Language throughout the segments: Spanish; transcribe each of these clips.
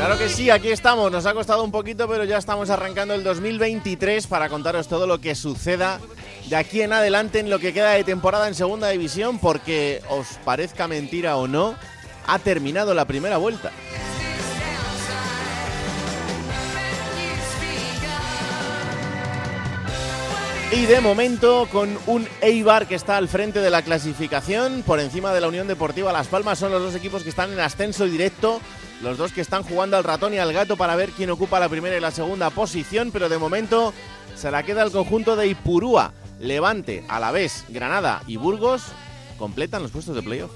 Claro que sí, aquí estamos. Nos ha costado un poquito, pero ya estamos arrancando el 2023 para contaros todo lo que suceda de aquí en adelante en lo que queda de temporada en Segunda División, porque os parezca mentira o no, ha terminado la primera vuelta. Y de momento, con un Eibar que está al frente de la clasificación, por encima de la Unión Deportiva Las Palmas, son los dos equipos que están en ascenso directo, los dos que están jugando al ratón y al gato para ver quién ocupa la primera y la segunda posición, pero de momento se la queda el conjunto de Ipurúa, Levante, Alavés, Granada y Burgos, completan los puestos de playoff.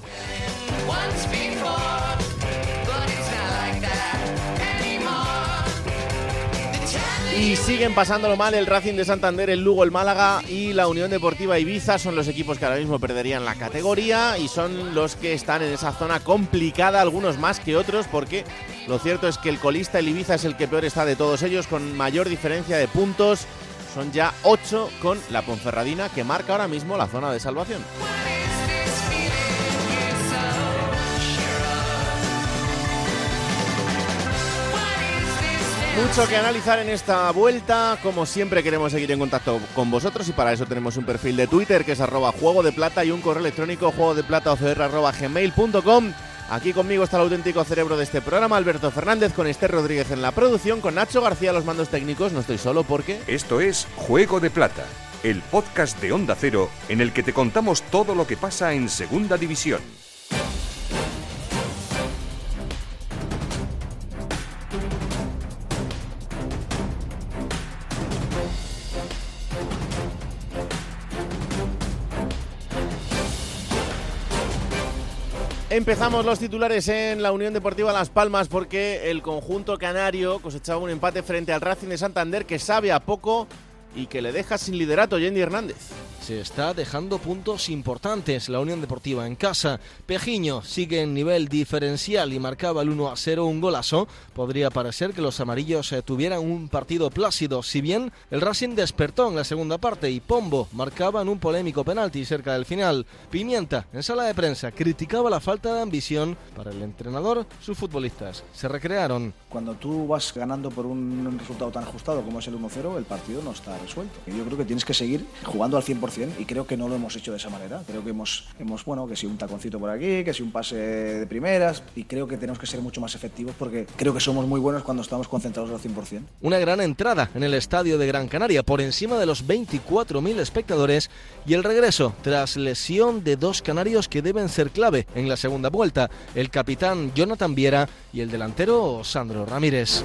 Y siguen pasándolo mal el Racing de Santander, el Lugo, el Málaga y la Unión Deportiva Ibiza. Son los equipos que ahora mismo perderían la categoría y son los que están en esa zona complicada, algunos más que otros, porque lo cierto es que el colista, el Ibiza, es el que peor está de todos ellos, con mayor diferencia de puntos. Son ya 8 con la Ponferradina, que marca ahora mismo la zona de salvación. Mucho que analizar en esta vuelta. Como siempre queremos seguir en contacto con vosotros y para eso tenemos un perfil de Twitter que es arroba juego de plata y un correo electrónico juego de plata. Aquí conmigo está el auténtico cerebro de este programa, Alberto Fernández, con Esther Rodríguez en la producción, con Nacho García los mandos técnicos. No estoy solo porque... Esto es Juego de Plata, el podcast de Onda Cero en el que te contamos todo lo que pasa en Segunda División. Empezamos los titulares en la Unión Deportiva Las Palmas porque el conjunto canario cosechaba un empate frente al Racing de Santander que sabe a poco y que le deja sin liderato Yendi Hernández. Se está dejando puntos importantes la Unión Deportiva en casa. Pejiño sigue en nivel diferencial y marcaba el 1 a 0 un golazo. Podría parecer que los amarillos eh, tuvieran un partido plácido, si bien el Racing despertó en la segunda parte y Pombo marcaba en un polémico penalti cerca del final. Pimienta, en sala de prensa, criticaba la falta de ambición para el entrenador. Sus futbolistas se recrearon. Cuando tú vas ganando por un resultado tan ajustado como es el 1-0, el partido no está resuelto. Yo creo que tienes que seguir jugando al 100% y creo que no lo hemos hecho de esa manera. Creo que hemos, hemos bueno, que si un taconcito por aquí, que si un pase de primeras y creo que tenemos que ser mucho más efectivos porque creo que somos muy buenos cuando estamos concentrados al 100%. Una gran entrada en el estadio de Gran Canaria por encima de los 24.000 espectadores y el regreso tras lesión de dos canarios que deben ser clave en la segunda vuelta, el capitán Jonathan Viera y el delantero Sandro Ramírez.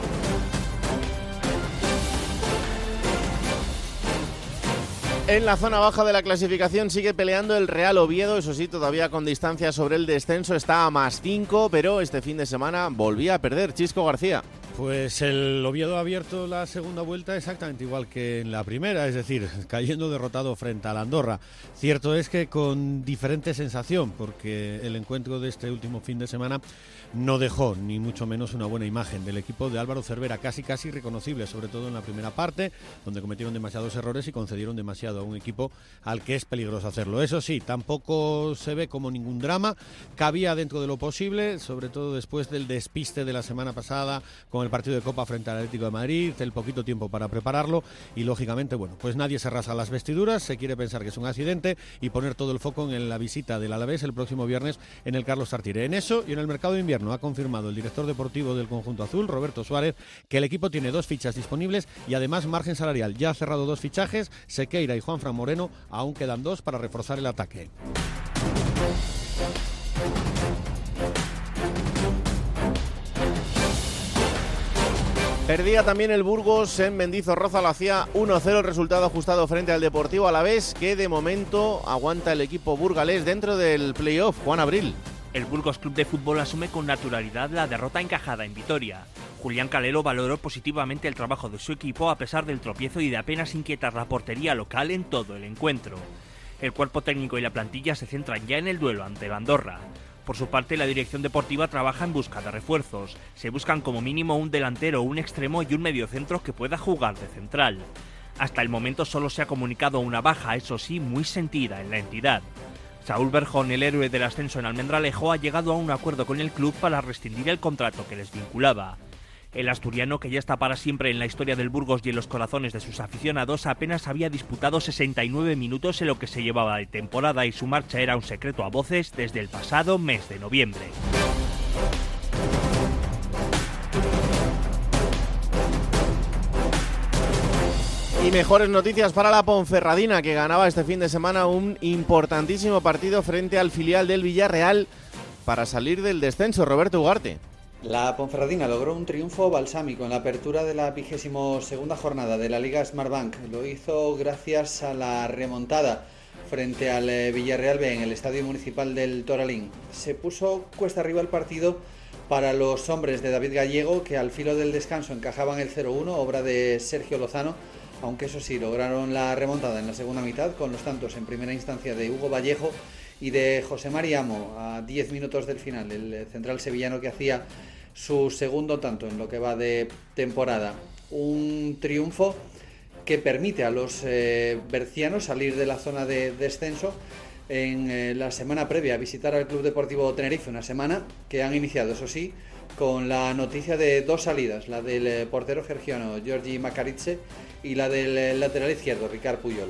En la zona baja de la clasificación sigue peleando el Real Oviedo, eso sí, todavía con distancia sobre el descenso, está a más 5, pero este fin de semana volvía a perder Chisco García. Pues el Oviedo ha abierto la segunda vuelta exactamente igual que en la primera, es decir, cayendo derrotado frente a la Andorra. Cierto es que con diferente sensación, porque el encuentro de este último fin de semana no dejó ni mucho menos una buena imagen del equipo de Álvaro Cervera, casi casi reconocible, sobre todo en la primera parte, donde cometieron demasiados errores y concedieron demasiado a un equipo al que es peligroso hacerlo. Eso sí, tampoco se ve como ningún drama, cabía dentro de lo posible, sobre todo después del despiste de la semana pasada con el partido de Copa frente al Atlético de Madrid, el poquito tiempo para prepararlo y lógicamente, bueno, pues nadie se rasa las vestiduras, se quiere pensar que es un accidente y poner todo el foco en la visita del Alavés el próximo viernes en el Carlos Tartire. En eso y en el mercado de invierno ha confirmado el director deportivo del conjunto azul, Roberto Suárez, que el equipo tiene dos fichas disponibles y además margen salarial. Ya ha cerrado dos fichajes, Sequeira y Juan Fran Moreno, aún quedan dos para reforzar el ataque. Perdía también el Burgos en Mendizorroza, lo hacía 1-0 resultado ajustado frente al Deportivo a la vez que de momento aguanta el equipo burgalés dentro del playoff, Juan Abril. El Burgos Club de Fútbol asume con naturalidad la derrota encajada en Vitoria. Julián Calero valoró positivamente el trabajo de su equipo a pesar del tropiezo y de apenas inquietar la portería local en todo el encuentro. El cuerpo técnico y la plantilla se centran ya en el duelo ante el Andorra. Por su parte, la dirección deportiva trabaja en busca de refuerzos. Se buscan como mínimo un delantero, un extremo y un mediocentro que pueda jugar de central. Hasta el momento solo se ha comunicado una baja, eso sí, muy sentida en la entidad. Saúl Berjón, el héroe del ascenso en Almendralejo, ha llegado a un acuerdo con el club para rescindir el contrato que les vinculaba. El asturiano, que ya está para siempre en la historia del Burgos y en los corazones de sus aficionados, apenas había disputado 69 minutos en lo que se llevaba de temporada y su marcha era un secreto a voces desde el pasado mes de noviembre. Y mejores noticias para la Ponferradina, que ganaba este fin de semana un importantísimo partido frente al filial del Villarreal para salir del descenso. Roberto Ugarte. La Ponferradina logró un triunfo balsámico en la apertura de la vigésimo segunda jornada de la Liga Smartbank. Lo hizo gracias a la remontada frente al eh, Villarreal B en el Estadio Municipal del Toralín. Se puso cuesta arriba el partido para los hombres de David Gallego, que al filo del descanso encajaban el 0-1, obra de Sergio Lozano aunque eso sí, lograron la remontada en la segunda mitad con los tantos en primera instancia de Hugo Vallejo y de José Mariamo a 10 minutos del final, el central sevillano que hacía su segundo tanto en lo que va de temporada. Un triunfo que permite a los eh, bercianos salir de la zona de descenso en eh, la semana previa a visitar al Club Deportivo Tenerife, una semana que han iniciado, eso sí, con la noticia de dos salidas, la del eh, portero gergiano Giorgi Macaritze y la del eh, lateral izquierdo, Ricard Puyol.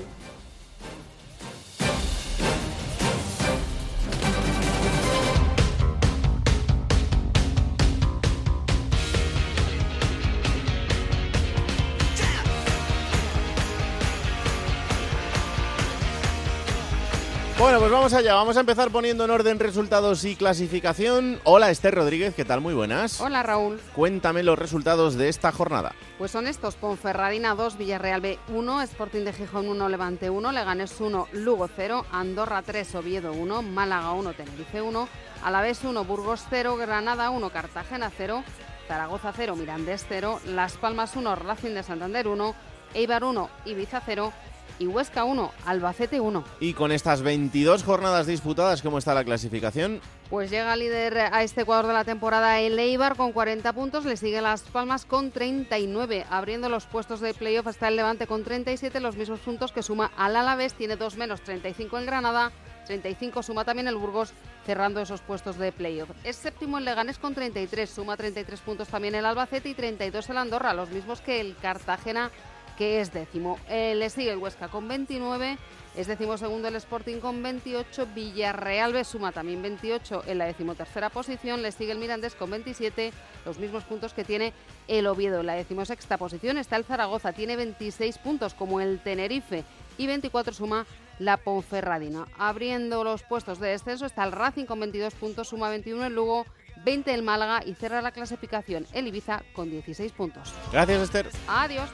Bueno, pues vamos allá. Vamos a empezar poniendo en orden resultados y clasificación. Hola, Esther Rodríguez, ¿qué tal? Muy buenas. Hola, Raúl. Cuéntame los resultados de esta jornada. Pues son estos: Ponferradina 2, Villarreal B 1, Sporting de Gijón 1, Levante 1, Leganés 1, Lugo 0, Andorra 3, Oviedo 1, Málaga 1, Tenerife 1, Alavés 1, Burgos 0, Granada 1, Cartagena 0, Zaragoza 0, Mirandés 0, Las Palmas 1, Racing de Santander 1, Eibar 1, Ibiza 0 y Huesca 1, Albacete 1. Y con estas 22 jornadas disputadas, ¿cómo está la clasificación? Pues llega líder a este cuadro de la temporada el Eibar con 40 puntos, le sigue Las Palmas con 39, abriendo los puestos de playoff hasta el Levante con 37, los mismos puntos que suma al Alavés, tiene dos menos, 35 en Granada, 35 suma también el Burgos, cerrando esos puestos de playoff. Es séptimo el Leganés con 33, suma 33 puntos también el Albacete y 32 el Andorra, los mismos que el Cartagena que es décimo. Eh, le sigue el Huesca con 29, es décimo segundo el Sporting con 28, Villarreal B suma también 28 en la decimotercera posición, le sigue el Mirandés con 27, los mismos puntos que tiene el Oviedo. En la decimosexta posición está el Zaragoza, tiene 26 puntos como el Tenerife y 24 suma la Ponferradina. Abriendo los puestos de descenso está el Racing con 22 puntos, suma 21 el Lugo, 20 el Málaga y cierra la clasificación el Ibiza con 16 puntos. Gracias, Esther. Adiós.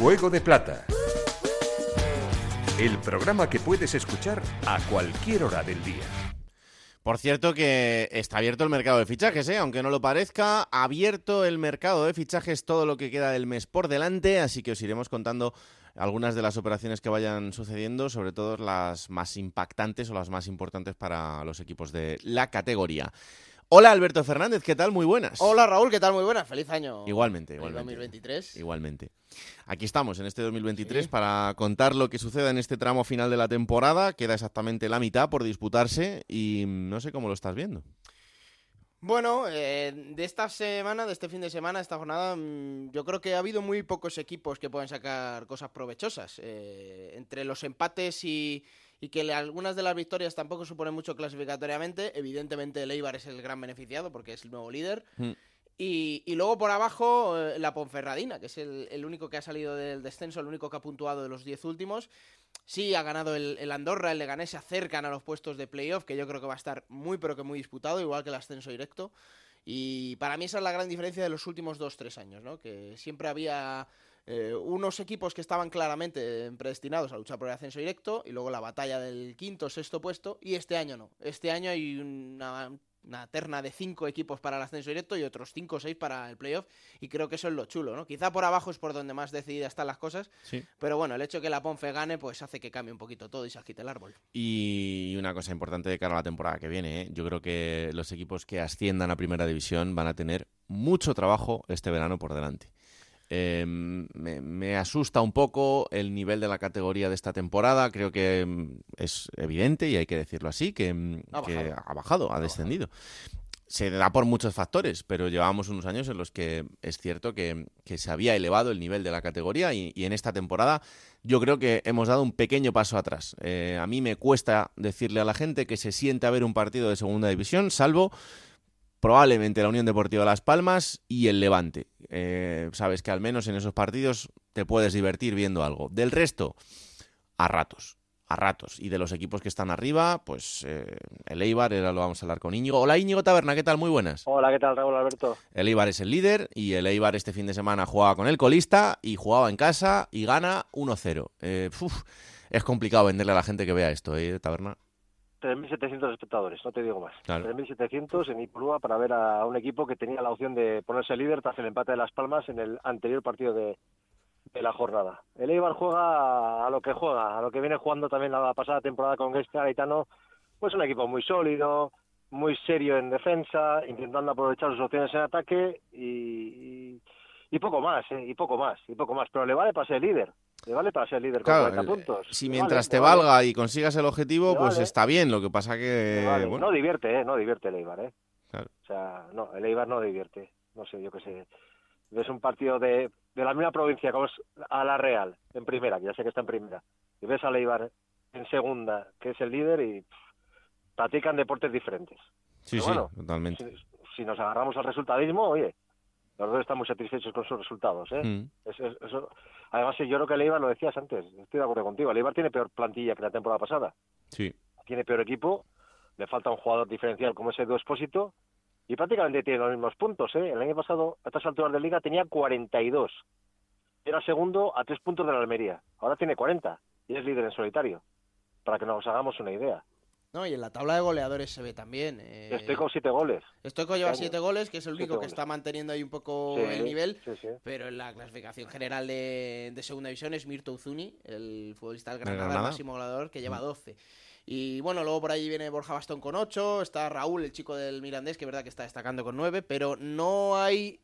Juego de Plata. El programa que puedes escuchar a cualquier hora del día. Por cierto que está abierto el mercado de fichajes, ¿eh? aunque no lo parezca, abierto el mercado de fichajes todo lo que queda del mes por delante, así que os iremos contando algunas de las operaciones que vayan sucediendo, sobre todo las más impactantes o las más importantes para los equipos de la categoría. Hola Alberto Fernández, ¿qué tal? Muy buenas. Hola Raúl, ¿qué tal? Muy buenas. Feliz año. Igualmente, igualmente. 2023. Igualmente. Aquí estamos en este 2023 Sí. para contar lo que suceda en este tramo final de la temporada. Queda exactamente la mitad por disputarse y no sé cómo lo estás viendo. Bueno, eh, de esta semana, de este fin de semana, esta jornada, mm, yo creo que ha habido muy pocos equipos que puedan sacar cosas provechosas. Eh, entre los empates y, y que algunas de las victorias tampoco suponen mucho clasificatoriamente, evidentemente el Eibar es el gran beneficiado porque es el nuevo líder. Mm. Y, y luego por abajo eh, la Ponferradina, que es el, el único que ha salido del descenso, el único que ha puntuado de los 10 últimos. Sí, ha ganado el, el Andorra, el Leganés se acercan a los puestos de playoff, que yo creo que va a estar muy pero que muy disputado, igual que el ascenso directo. Y para mí esa es la gran diferencia de los últimos 2-3 años, ¿no? Que siempre había eh, unos equipos que estaban claramente predestinados a luchar por el ascenso directo y luego la batalla del quinto, sexto puesto y este año no. Este año hay una, una terna de cinco equipos para el ascenso directo y otros cinco o seis para el playoff y creo que eso es lo chulo, ¿no? Quizá por abajo es por donde más decididas están las cosas, Sí. pero bueno, el hecho de que la Ponfe gane pues hace que cambie un poquito todo y se agite el árbol. Y una cosa importante de cara a la temporada que viene, ¿eh? yo creo que los equipos que asciendan a primera división van a tener mucho trabajo este verano por delante. Eh, me, me asusta un poco el nivel de la categoría de esta temporada. Creo que mm, es evidente, y hay que decirlo así, que, mm, Ha que bajado. ha bajado, ha descendido. Se da por muchos factores, pero llevábamos unos años en los que es cierto que, que se había elevado el nivel de la categoría y, y en esta temporada yo creo que hemos dado un pequeño paso atrás. Eh, a mí me cuesta decirle a la gente que se siente a ver un partido de segunda división, salvo probablemente la Unión Deportiva Las Palmas y el Levante. Eh, sabes que al menos en esos partidos te puedes divertir viendo algo. Del resto, a ratos. A ratos. Y de los equipos que están arriba, pues eh, el Eibar, ahora lo vamos a hablar con Íñigo. Hola Íñigo Taberna, ¿qué tal? Muy buenas. Hola, ¿qué tal, Raúl Alberto? El Eibar es el líder y el Eibar este fin de semana jugaba con el colista y jugaba en casa y gana 1-0. Eh, es complicado venderle a la gente que vea esto, ¿eh, Taberna? 3.700 espectadores, no te digo más. Claro. 3.700 en Ipurúa para ver a un equipo que tenía la opción de ponerse líder tras el empate de Las Palmas en el anterior partido de, de la jornada. El Eibar juega a lo que juega, a lo que viene jugando también la pasada temporada con Gaisca Gaetano, pues un equipo muy sólido, muy serio en defensa, intentando aprovechar sus opciones en ataque y, y, y poco más, ¿eh? y poco más, y poco más. Pero le vale para ser líder, le vale para ser líder con Claro, 40 el- puntos. si Le mientras vale, te vale. valga y consigas el objetivo, Le pues vale. está bien. Lo que pasa que, bueno, No divierte, ¿eh? No divierte el Eibar, ¿eh? Claro. O sea, no, el Eibar no divierte. No sé, yo qué sé. Ves un partido de, de la misma provincia como es a la Real, en primera, que ya sé que está en primera, y ves al Eibar en segunda, que es el líder, y pff, practican deportes diferentes. sí, Pero sí, bueno, totalmente. Si, si nos agarramos al resultadismo, oye, los dos estamos satisfechos con sus resultados, ¿eh? Mm. Eso- eso- eso- Además, yo creo que el Eibar, lo decías antes, estoy de acuerdo contigo, el Eibar tiene peor plantilla que la temporada pasada Sí. tiene peor equipo, le falta un jugador diferencial como ese Edu Espósito y prácticamente tiene los mismos puntos. ¿eh? El año pasado, a estas alturas de liga, tenía 42. Era segundo a tres puntos de la Almería. Ahora tiene 40 y es líder en solitario. Para que nos hagamos una idea. No, y en la tabla de goleadores se ve también. eh, Estoy con siete goles. Stoico lleva Este año. siete goles, que es el Siete único que goles. está manteniendo ahí un poco Sí, el nivel. sí, sí. Pero en la clasificación general de, de segunda división es Mirto Uzuni, el futbolista del ¿Del Granada, el Granada? máximo goleador, que lleva 12. Y bueno, luego por ahí viene Borja Bastón con 8, está Raúl, el chico del Mirandés, que es verdad que está destacando con 9, pero no hay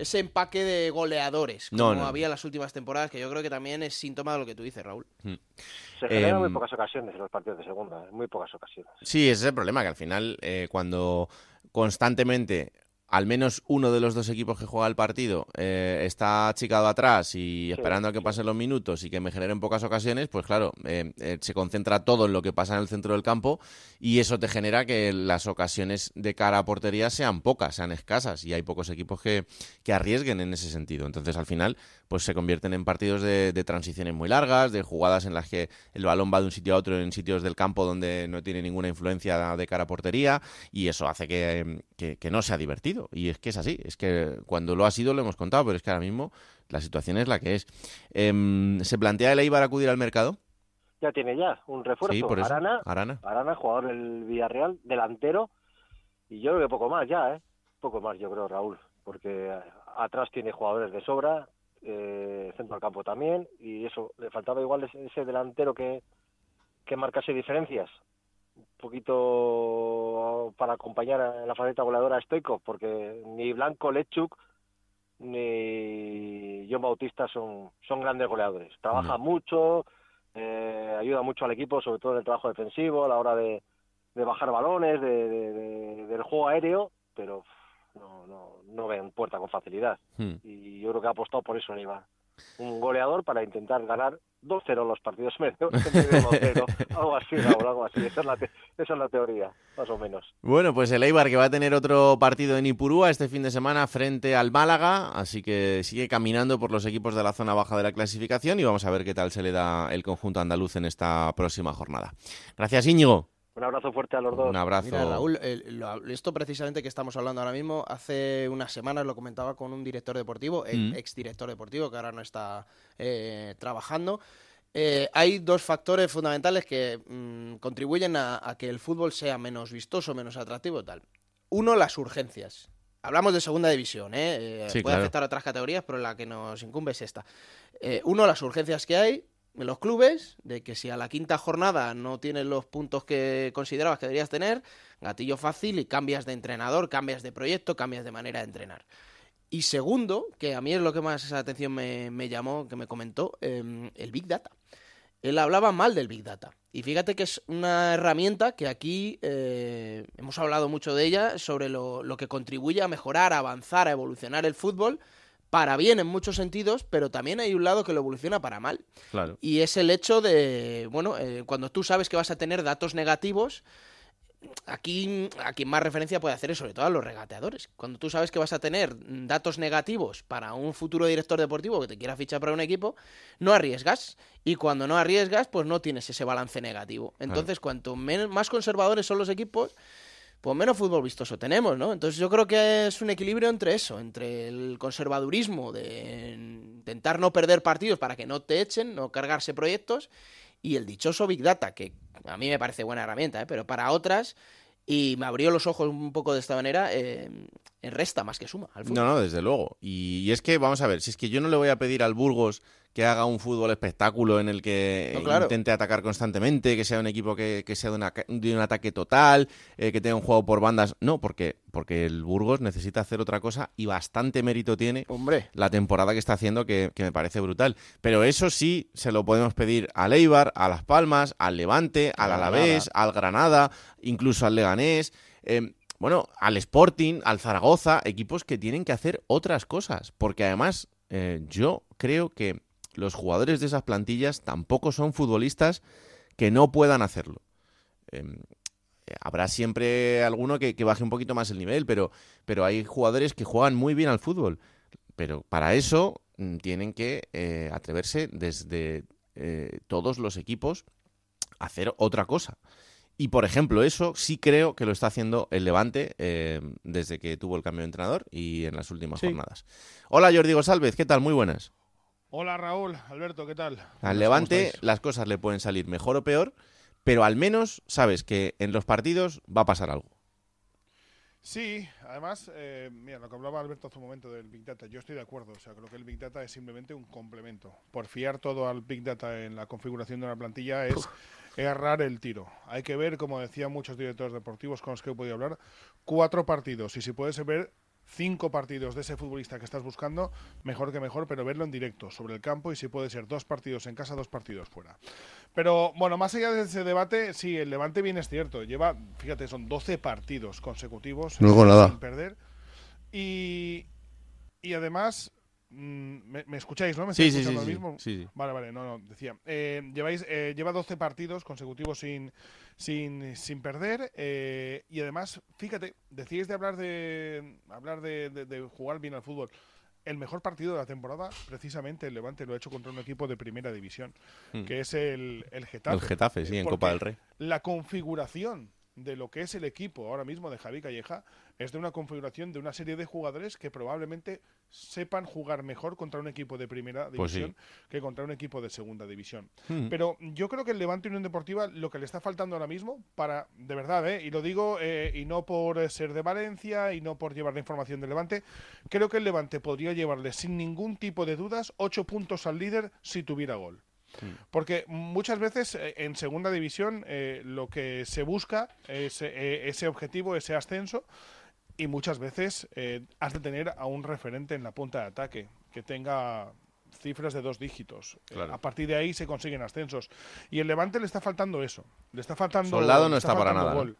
ese empaque de goleadores como No, no. había en las últimas temporadas, que yo creo que también es síntoma de lo que tú dices, Raúl. Se generan Em, muy pocas ocasiones en los partidos de segunda. Muy pocas ocasiones. Sí, ese es el problema, que al final, eh, cuando constantemente al menos uno de los dos equipos que juega el partido eh, está achicado atrás y esperando a que pasen los minutos y que me generen pocas ocasiones, pues claro, eh, eh, se concentra todo en lo que pasa en el centro del campo y eso te genera que las ocasiones de cara a portería sean pocas, sean escasas y hay pocos equipos que, que arriesguen en ese sentido. Entonces al final pues se convierten en partidos de, de transiciones muy largas, de jugadas en las que el balón va de un sitio a otro en sitios del campo donde no tiene ninguna influencia de cara a portería y eso hace que, que- que no sea divertido. Y es que es así, es que cuando lo ha sido lo hemos contado, pero es que ahora mismo la situación es la que es. Em, ¿Se plantea el Eibar acudir al mercado? Ya tiene ya un refuerzo. Sí, por eso. Arana, Arana. Arana, jugador del Villarreal, delantero, y yo creo que poco más ya, ¿eh? Poco más, yo creo, Raúl, porque atrás tiene jugadores de sobra, eh, centro del campo también, y eso, le faltaba igual ese, ese delantero que, que marcase diferencias, un poquito para acompañar a la faceta goleadora a Stoikov, porque ni Blanco, Lechuk, ni John Bautista son, son grandes goleadores. Trabaja No. mucho, eh, ayuda mucho al equipo, sobre todo en el trabajo defensivo, a la hora de, de bajar balones, de- de- del juego aéreo, pero no, no, no ven puerta con facilidad. Hmm. Y yo creo que ha apostado por eso Leiva. Un goleador para intentar ganar 2-0 los partidos medio, en vez de 1-0. algo así, Raúl, algo así. Esa es, la esa es la teoría, más o menos. Bueno, pues el Eibar que va a tener otro partido en Ipurúa este fin de semana frente al Málaga, así que sigue caminando por los equipos de la zona baja de la clasificación y vamos a ver qué tal se le da el conjunto andaluz en esta próxima jornada. Gracias Íñigo. Un abrazo fuerte a los dos. Un abrazo. Mira, Raúl, el- lo- esto precisamente que estamos hablando ahora mismo, hace unas semanas lo comentaba con un director deportivo, Mm. ex director deportivo, que ahora no está eh, trabajando. Eh, hay dos factores fundamentales que mm, contribuyen a, a que el fútbol sea menos vistoso, menos atractivo y tal. Uno, las urgencias. Hablamos de segunda división, ¿eh? Eh, Sí, puede claro. afectar a otras categorías, pero la que nos incumbe es esta. Eh, uno, las urgencias que hay los clubes, de que si a la quinta jornada no tienes los puntos que considerabas que deberías tener, gatillo fácil y cambias de entrenador, cambias de proyecto, cambias de manera de entrenar. Y segundo, que a mí es lo que más esa atención me, llamó, que me comentó, eh, el Big Data. Él hablaba mal del Big Data. Y fíjate que es una herramienta que aquí eh, hemos hablado mucho de ella, sobre lo, lo que contribuye a mejorar, a avanzar, a evolucionar el fútbol, para bien en muchos sentidos, pero también hay un lado que lo evoluciona para mal. Claro. Y es el hecho de, bueno, eh, cuando tú sabes que vas a tener datos negativos, aquí a quien más referencia puede hacer es sobre todo a los regateadores. Cuando tú sabes que vas a tener datos negativos para un futuro director deportivo que te quiera fichar para un equipo, no arriesgas. Y cuando no arriesgas, pues no tienes ese balance negativo. Entonces, cuanto más conservadores son los equipos, pues menos fútbol vistoso tenemos, ¿no? Entonces yo creo que es un equilibrio entre eso, entre el conservadurismo de intentar no perder partidos para que no te echen, no cargarse proyectos, y el dichoso Big Data, que a mí me parece buena herramienta, ¿eh? pero para otras, y me abrió los ojos un poco de esta manera, eh, resta más que suma al. No, no, desde luego. Y es que, vamos a ver, si es que yo no le voy a pedir al Burgos que haga un fútbol espectáculo en el que No, claro. intente atacar constantemente, que sea un equipo que, que sea de, una ca- de un ataque total, eh, que tenga un juego por bandas. No, porque, porque el Burgos necesita hacer otra cosa y bastante mérito tiene Hombre, la temporada que está haciendo que, que me parece brutal. Pero eso sí se lo podemos pedir al Eibar, a Las Palmas, al Levante, al Al Alavés, al Granada, incluso al Leganés. eh, bueno, al Sporting, al Zaragoza, equipos que tienen que hacer otras cosas. Porque además, eh, yo creo que los jugadores de esas plantillas tampoco son futbolistas que no puedan hacerlo. Eh, eh, habrá siempre alguno que, que baje un poquito más el nivel, pero, pero hay jugadores que juegan muy bien al fútbol. Pero para eso mm, tienen que eh, atreverse desde eh, todos los equipos a hacer otra cosa. Y por ejemplo, eso sí creo que lo está haciendo el Levante eh, desde que tuvo el cambio de entrenador y en las últimas Sí. jornadas. Hola Jordi González, ¿qué tal? Muy buenas. Hola Raúl, Alberto, ¿qué tal? Al ¿Cómo Levante las cosas le pueden salir mejor o peor, pero al menos sabes que en los partidos va a pasar algo. Sí, además, eh, mira, lo que hablaba Alberto hace un momento del Big Data, yo estoy de acuerdo, o sea, creo que el Big Data es simplemente un complemento. Por fiar todo al Big Data en la configuración de una plantilla es errar el tiro. Hay que ver, como decían muchos directores deportivos con los que he podido hablar, cuatro partidos, y si puedes ver cinco partidos de ese futbolista que estás buscando, mejor que mejor, pero verlo en directo, sobre el campo, y si puede ser dos partidos en casa, dos partidos fuera. Pero bueno, más allá de ese debate, sí, el Levante bien es cierto. Lleva, fíjate, son 12 partidos consecutivos No digo nada. sin perder. Y, y además, ¿me, me escucháis, no? ¿Me Sí, sí, sí, ahora mismo? sí. Vale, vale, no, no, decía. eh, lleváis, eh, lleva 12 partidos consecutivos sin, sin, sin perder. eh, y además, fíjate, decíais de hablar de hablar de, de- de jugar bien al fútbol. El mejor partido de la temporada, precisamente el Levante lo ha hecho contra un equipo de primera división, Mm. que es el, el Getafe. El Getafe, sí, en Copa del Rey. La configuración de lo que es el equipo ahora mismo de Javi Calleja es de una configuración de una serie de jugadores que probablemente sepan jugar mejor contra un equipo de primera Pues sí. división que contra un equipo de segunda división. Mm. Pero yo creo que el Levante Unión Deportiva lo que le está faltando ahora mismo para, de verdad, ¿eh? y lo digo eh, y no por eh, ser de Valencia y no por llevar la información del Levante, creo que el Levante podría llevarle sin ningún tipo de dudas ocho puntos al líder si tuviera gol. Porque muchas veces eh, en segunda división eh, lo que se busca es eh, ese objetivo, ese ascenso, y muchas veces eh, has de tener a un referente en la punta de ataque que tenga cifras de dos dígitos. Eh, Claro. a partir de ahí se consiguen ascensos. Y el Levante le está faltando eso. Le está faltando. Soldado no está para nada, gol.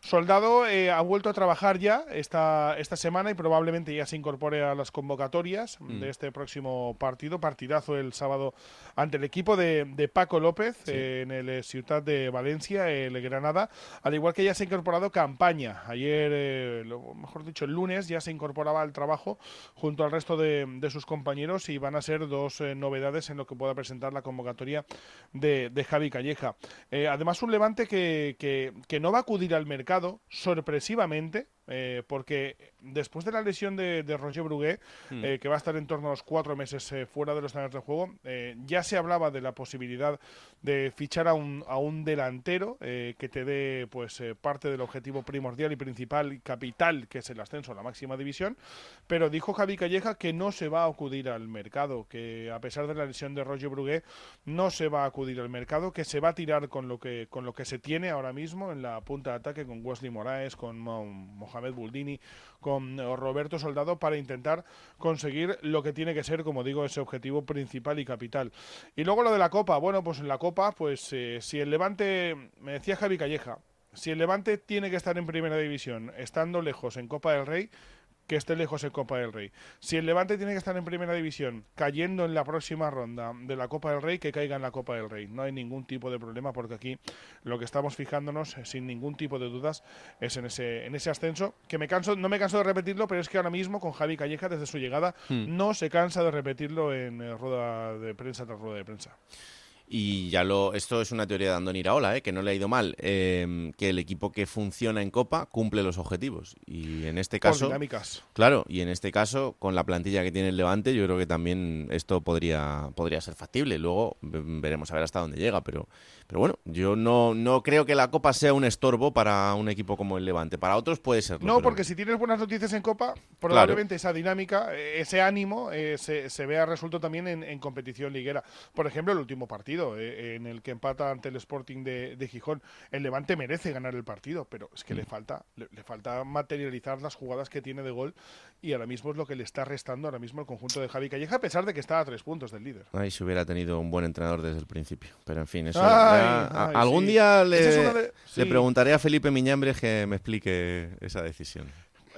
Soldado eh, ha vuelto a trabajar ya esta, esta semana y probablemente ya se incorpore a las convocatorias Mm. de este próximo partido. Partidazo el sábado ante el equipo de, de Paco López eh, en el eh, Ciudad de Valencia, el Granada. Al igual que ya se ha incorporado Campaña. Ayer, eh, lo, mejor dicho, el lunes ya se incorporaba al trabajo junto al resto de, de sus compañeros y van a ser dos novedades en lo que pueda presentar la convocatoria de, de Javi Calleja. Además, un levante que, que- que no va a acudir al mercado sorpresivamente. Eh, porque después de la lesión de, de Roger Brugué, Mm. eh, que va a estar en torno a los cuatro meses eh, fuera de los escenarios de juego, eh, ya se hablaba de la posibilidad de fichar a un, a un delantero eh, que te dé pues eh, parte del objetivo primordial y principal y capital, que es el ascenso a la máxima división. Pero dijo Javi Calleja que no se va a acudir al mercado, que a pesar de la lesión de Roger Brugué, no se va a acudir al mercado, que se va a tirar con lo que, con lo que se tiene ahora mismo en la punta de ataque con Wesley Moraes, con Mo- Mohamed Buldini, con eh, Roberto Soldado para intentar conseguir lo que tiene que ser, como digo, ese objetivo principal y capital. Y luego lo de la Copa, bueno, pues en la Copa, pues eh, si el Levante, me decía Javi Calleja, si el Levante tiene que estar en Primera División, estando lejos en Copa del Rey, que esté lejos en Copa del Rey. Si el Levante tiene que estar en Primera División, cayendo en la próxima ronda de la Copa del Rey, que caiga en la Copa del Rey. No hay ningún tipo de problema porque aquí lo que estamos fijándonos, eh, sin ningún tipo de dudas, es en ese, en ese ascenso, que me canso, no me canso de repetirlo, pero es que ahora mismo con Javi Calleja, desde su llegada, Hmm. no se cansa de repetirlo en eh, rueda de prensa tras rueda de prensa. Y ya lo, esto es una teoría de Andoni Iraola, ¿eh? que no le ha ido mal, eh, que el equipo que funciona en Copa cumple los objetivos. Y en este caso, dinámicas. claro, y en este caso, con la plantilla que tiene el Levante, yo creo que también esto podría, podría ser factible. Luego ve- veremos a ver hasta dónde llega, pero, pero bueno, yo no, no creo que la Copa sea un estorbo para un equipo como el Levante. Para otros puede serlo. No, pero- porque si tienes buenas noticias en Copa, probablemente esa dinámica, eh, ese ánimo, eh, se, se vea resuelto también en, en competición liguera. Por ejemplo, el último partido, eh, en el que empata ante el Sporting de, de Gijón. El Levante merece ganar el partido, pero es que Mm. le falta le, le falta materializar las jugadas que tiene de gol y ahora mismo es lo que le está restando ahora mismo el conjunto de Javi Calleja, a pesar de que está a tres puntos del líder. Ay, si hubiera tenido un buen entrenador desde el principio. Pero en fin, eso. Ay, ya- a- ay, algún sí. día le, es le preguntaré a Felipe Miñambres que me explique esa decisión.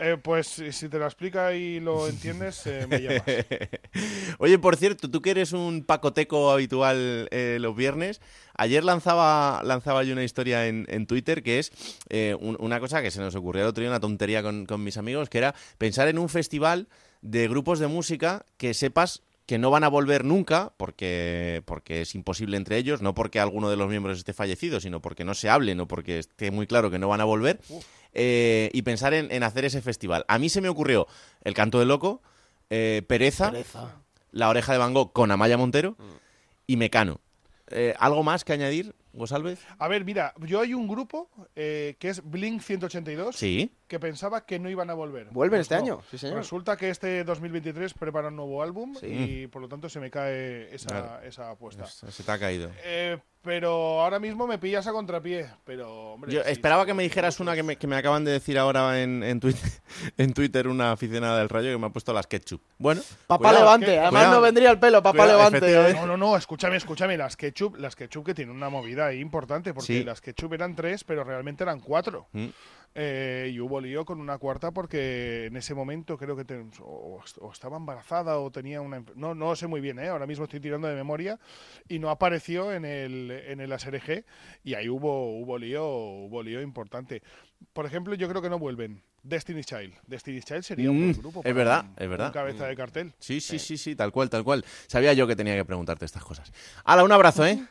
Eh, pues si te lo explica y lo entiendes, eh, me llamas. Oye, por cierto, tú que eres un pacoteco habitual eh, los viernes, ayer lanzaba, lanzaba yo una historia en, en Twitter que es eh, un- una cosa que se nos ocurrió el otro día, una tontería con, con mis amigos, que era pensar en un festival de grupos de música que sepas que no van a volver nunca, porque, porque es imposible entre ellos, no porque alguno de los miembros esté fallecido, sino porque no se hablen o porque esté muy claro que no van a volver, eh, y pensar en, en hacer ese festival. A mí se me ocurrió El Canto del Loco, eh, Pereza, La Oreja de Van Gogh con Amaya Montero y Mecano. Eh, ¿Algo más que añadir, Gosalvez? A ver, mira, yo hay un grupo eh, que es Blink 182 Sí. que pensaba que no iban a volver. Vuelven Pues este no. año, sí, señor. Resulta que este 2023 prepara un nuevo álbum Sí. y por lo tanto se me cae esa, Claro. esa apuesta. Se se te ha caído. Eh, pero ahora mismo me pillas a contrapié. Pero, hombre, Yo sí, esperaba sí, que me dijeras una que me, que me acaban de decir ahora en, en, Twitter, en Twitter una aficionada del Rayo que me ha puesto las ketchup. Bueno, Papá cuidado, Levante, que- además cuidado. no vendría el pelo, papá Cuidado, Levante. efectivamente. No, no, no, escúchame, escúchame. Las ketchup, las ketchup que tienen una movida importante, porque Sí. las ketchup eran tres, pero realmente eran cuatro. Mm. Eh, y hubo lío con una cuarta porque en ese momento creo que o, o estaba embarazada o tenía una... No, no sé muy bien, ¿eh? ahora mismo estoy tirando de memoria y no apareció en el, en el ASRG y ahí hubo, hubo, lío, hubo lío importante. Por ejemplo, yo creo que no vuelven. Destiny Child. Destiny Child sería un Mm, buen grupo. es verdad, un- es un verdad. cabeza de cartel. Sí, sí, sí, sí, tal cual, tal cual. Sabía yo que tenía que preguntarte estas cosas. Hala, un abrazo, ¿eh?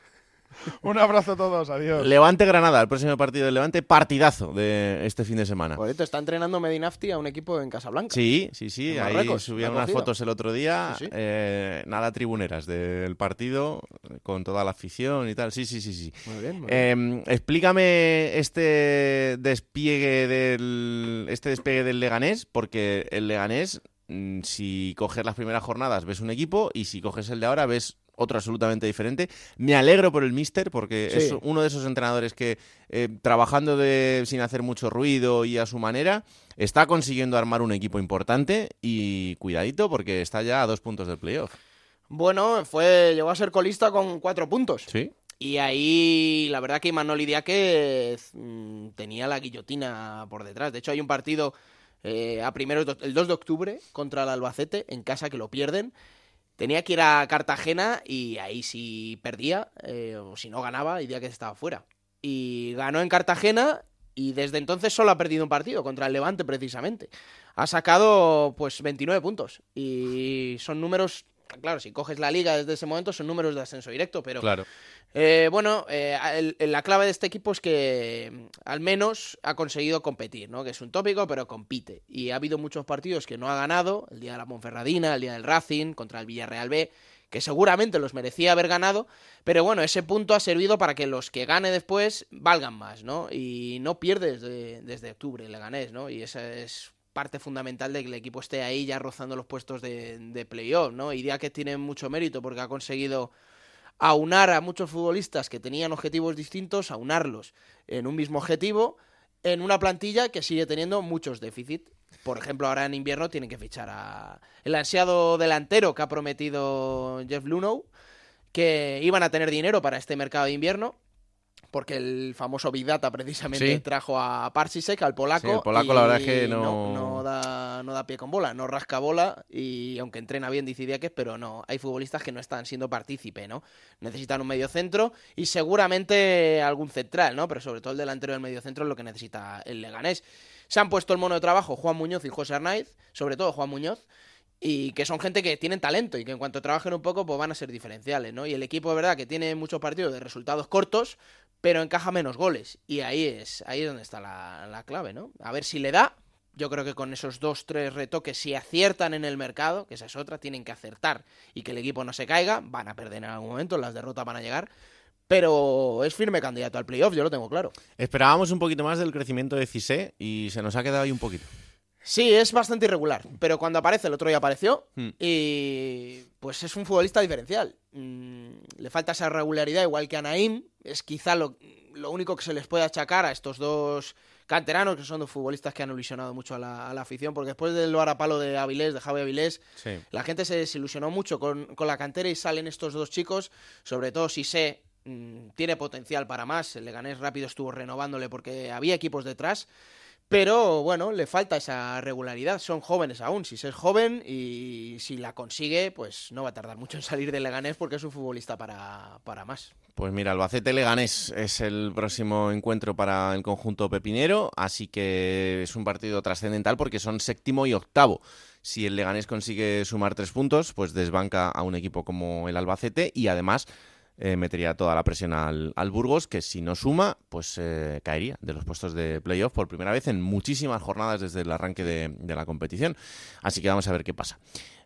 Un abrazo a todos, adiós. Levante Granada, el próximo partido del Levante, partidazo de este fin de semana. Bonito, está entrenando Medinafti a un equipo en Casablanca. Sí, sí, sí. Ahí Marruecos, subía unas fotos el otro día, Sí, sí. eh, nada tribuneras del partido, con toda la afición y tal. Sí, sí, sí, sí. Muy bien, muy bien. Eh, explícame este despliegue del este despegue del Leganés, porque el Leganés, mm, si coges las primeras jornadas, ves un equipo, y si coges el de ahora, ves otro absolutamente diferente. Me alegro por el Mister, porque Sí. es uno de esos entrenadores que, eh, trabajando de, sin hacer mucho ruido y a su manera, está consiguiendo armar un equipo importante y cuidadito, porque está ya a dos puntos del playoff. Bueno, fue, llegó a ser colista con cuatro puntos. Sí. Y ahí, la verdad que Manoli Diáquez mm, tenía la guillotina por detrás. De hecho, hay un partido eh, a primero, el 2 de octubre contra el Albacete, en casa, que lo pierden. Tenía que ir a Cartagena y ahí si perdía, eh, o si no ganaba, y Diáquez estaba fuera. Y ganó en Cartagena y desde entonces solo ha perdido un partido, contra el Levante precisamente. Ha sacado pues 29 puntos y son números claro, si coges la liga desde ese momento son números de ascenso directo, pero Claro. eh, bueno, eh, el- la clave de este equipo es que mm, al menos ha conseguido competir, ¿no? Que es un tópico, pero compite. Y ha habido muchos partidos que no ha ganado, el día de la Monferradina, el día del Racing, contra el Villarreal B, que seguramente los merecía haber ganado, pero bueno, ese punto ha servido para que los que gane después valgan más, ¿no? Y no pierdes de- desde octubre, le ganés, ¿no? Y esa es parte fundamental de que el equipo esté ahí ya rozando los puestos de, de playoff, ¿no? Y que tiene mucho mérito porque ha conseguido aunar a muchos futbolistas que tenían objetivos distintos, aunarlos en un mismo objetivo, en una plantilla que sigue teniendo muchos déficits. Por ejemplo, ahora en invierno tienen que fichar a el ansiado delantero que ha prometido Jeff Lunow, que iban a tener dinero para este mercado de invierno, porque el famoso Big Data precisamente Sí. trajo a Parsisek, al polaco. Sí, el polaco, la verdad es que no- no da, no da pie con bola, no rasca bola y aunque entrena bien dice Idiáquez, pero no, hay futbolistas que no están siendo partícipe, ¿no? Necesitan un medio centro y seguramente algún central, ¿no? Pero sobre todo el delantero del medio centro es lo que necesita el Leganés. Se han puesto el mono de trabajo Juan Muñoz y José Arnaiz, sobre todo Juan Muñoz, y que son gente que tienen talento y que en cuanto trabajen un poco pues van a ser diferenciales, ¿no? Y el equipo de verdad que tiene muchos partidos de resultados cortos, pero encaja menos goles y ahí es ahí es donde está la, la clave, ¿no? A ver si le da. Yo creo que con esos dos, tres retoques, si aciertan en el mercado, que esa es otra, tienen que acertar y que el equipo no se caiga, van a perder en algún momento, las derrotas van a llegar, pero es firme candidato al playoff, yo lo tengo claro. Esperábamos un poquito más del crecimiento de Cissé y se nos ha quedado ahí un poquito. Sí, es bastante irregular, pero cuando aparece, el otro día apareció, Hmm. y pues es un futbolista diferencial. Mm, le falta esa regularidad, igual que a Naim, es quizá lo, lo único que se les puede achacar a estos dos canteranos, que son dos futbolistas que han ilusionado mucho a la, a la afición, porque después del palo de Avilés, de Javi Avilés, Sí. la gente se desilusionó mucho con, con la cantera y salen estos dos chicos, sobre todo si sé mm, tiene potencial para más. El Leganés rápido estuvo renovándole porque había equipos detrás. Pero bueno, le falta esa regularidad. Son jóvenes aún. Si es joven y si la consigue, pues no va a tardar mucho en salir del Leganés porque es un futbolista para, para más. Pues mira, Albacete Leganés es el próximo encuentro para el conjunto pepinero, así que es un partido trascendental porque son séptimo y octavo. Si el Leganés consigue sumar tres puntos, pues desbanca a un equipo como el Albacete y además eh, metería toda la presión al, al Burgos, que si no suma, pues eh, caería de los puestos de playoff por primera vez en muchísimas jornadas desde el arranque de, de la competición. Así que vamos a ver qué pasa.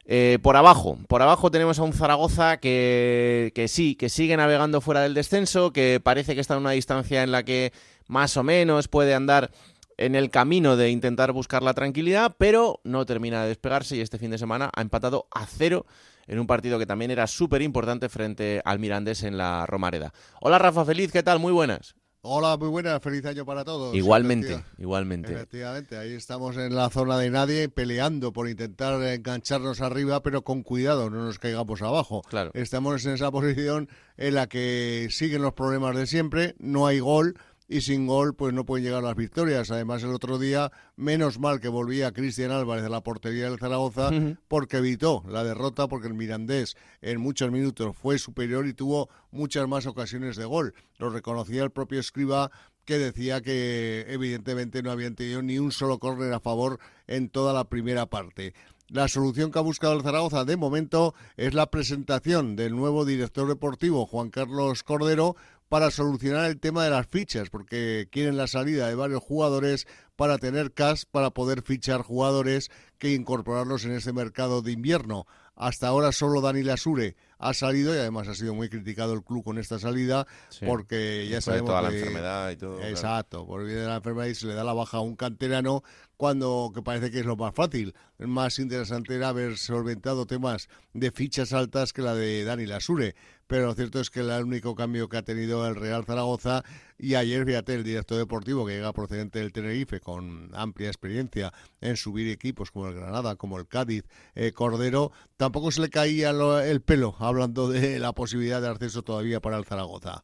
Eh, por abajo, por abajo tenemos a un Zaragoza que, que sí, que sigue navegando fuera del descenso, que parece que está en una distancia en la que más o menos puede andar en el camino de intentar buscar la tranquilidad, pero no termina de despegarse y este fin de semana ha empatado a cero en un partido que también era súper importante frente al Mirandés en la Romareda. Hola Rafa Feliz, ¿qué tal? Muy buenas. Hola, muy buenas, feliz año para todos. Igualmente, igualmente. Efectivamente, ahí estamos en la zona de nadie peleando por intentar engancharnos arriba, pero con cuidado, no nos caigamos abajo. Claro. Estamos en esa posición en la que siguen los problemas de siempre, no hay gol y sin gol pues no pueden llegar las victorias. Además el otro día, menos mal que volvía Cristian Álvarez de la portería del Zaragoza porque evitó la derrota porque el Mirandés en muchos minutos fue superior y tuvo muchas más ocasiones de gol. Lo reconocía el propio Escriba que decía que evidentemente no habían tenido ni un solo córner a favor en toda la primera parte. La solución que ha buscado el Zaragoza de momento es la presentación del nuevo director deportivo, Juan Carlos Cordero, para solucionar el tema de las fichas, porque quieren la salida de varios jugadores para tener cash, para poder fichar jugadores que incorporarlos en este mercado de invierno. Hasta ahora solo Dani Lasure ha salido y además ha sido muy criticado el club con esta salida Sí. porque ya Después de sabemos toda la enfermedad y todo, claro. Exacto, por vía de la enfermedad y se le da la baja a un canterano cuando que parece que es lo más fácil. Más interesante era haber solventado temas de fichas altas que la de Dani Lasure. Pero lo cierto es que el único cambio que ha tenido el Real Zaragoza y ayer, fíjate, el director deportivo que llega procedente del Tenerife con amplia experiencia en subir equipos como el Granada, como el Cádiz, eh, Cordero, tampoco se le caía el pelo hablando de la posibilidad de acceso todavía para el Zaragoza.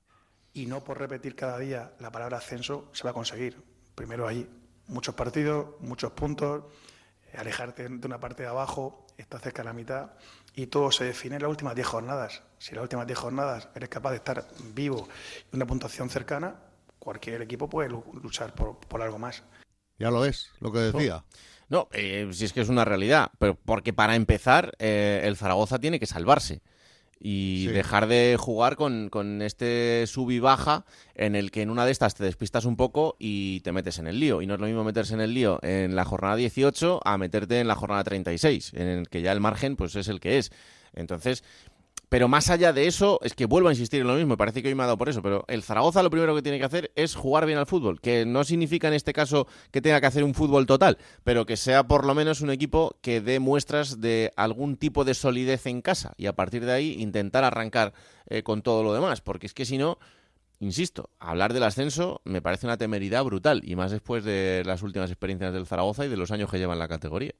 y no por repetir cada día la palabra ascenso se va a conseguir. Primero allí, muchos partidos, muchos puntos, alejarte de una parte de abajo, está cerca de la mitad y todo se define en las últimas 10 jornadas. Si en las últimas 10 jornadas eres capaz de estar vivo y una puntuación cercana, cualquier equipo puede luchar por, algo más. Ya lo es, lo que decía. No, eh, si es que es una realidad, pero porque para empezar eh, el Zaragoza tiene que salvarse y dejar de jugar con, con, este sub y baja en el que en una de estas te despistas un poco y te metes en el lío. Y no es lo mismo meterse en el lío en la jornada 18 a meterte en la jornada 36, en el que ya el margen pues es el que es. Entonces, pero más allá de eso, es que vuelvo a insistir en lo mismo, me parece que hoy me ha dado por eso, pero el Zaragoza lo primero que tiene que hacer es jugar bien al fútbol, que no significa en este caso que tenga que hacer un fútbol total, pero que sea por lo menos un equipo que dé muestras de algún tipo de solidez en casa y a partir de ahí intentar arrancar eh, con todo lo demás, porque es que si no, insisto, hablar del ascenso me parece una temeridad brutal y más después de las últimas experiencias del Zaragoza y de los años que lleva en la categoría.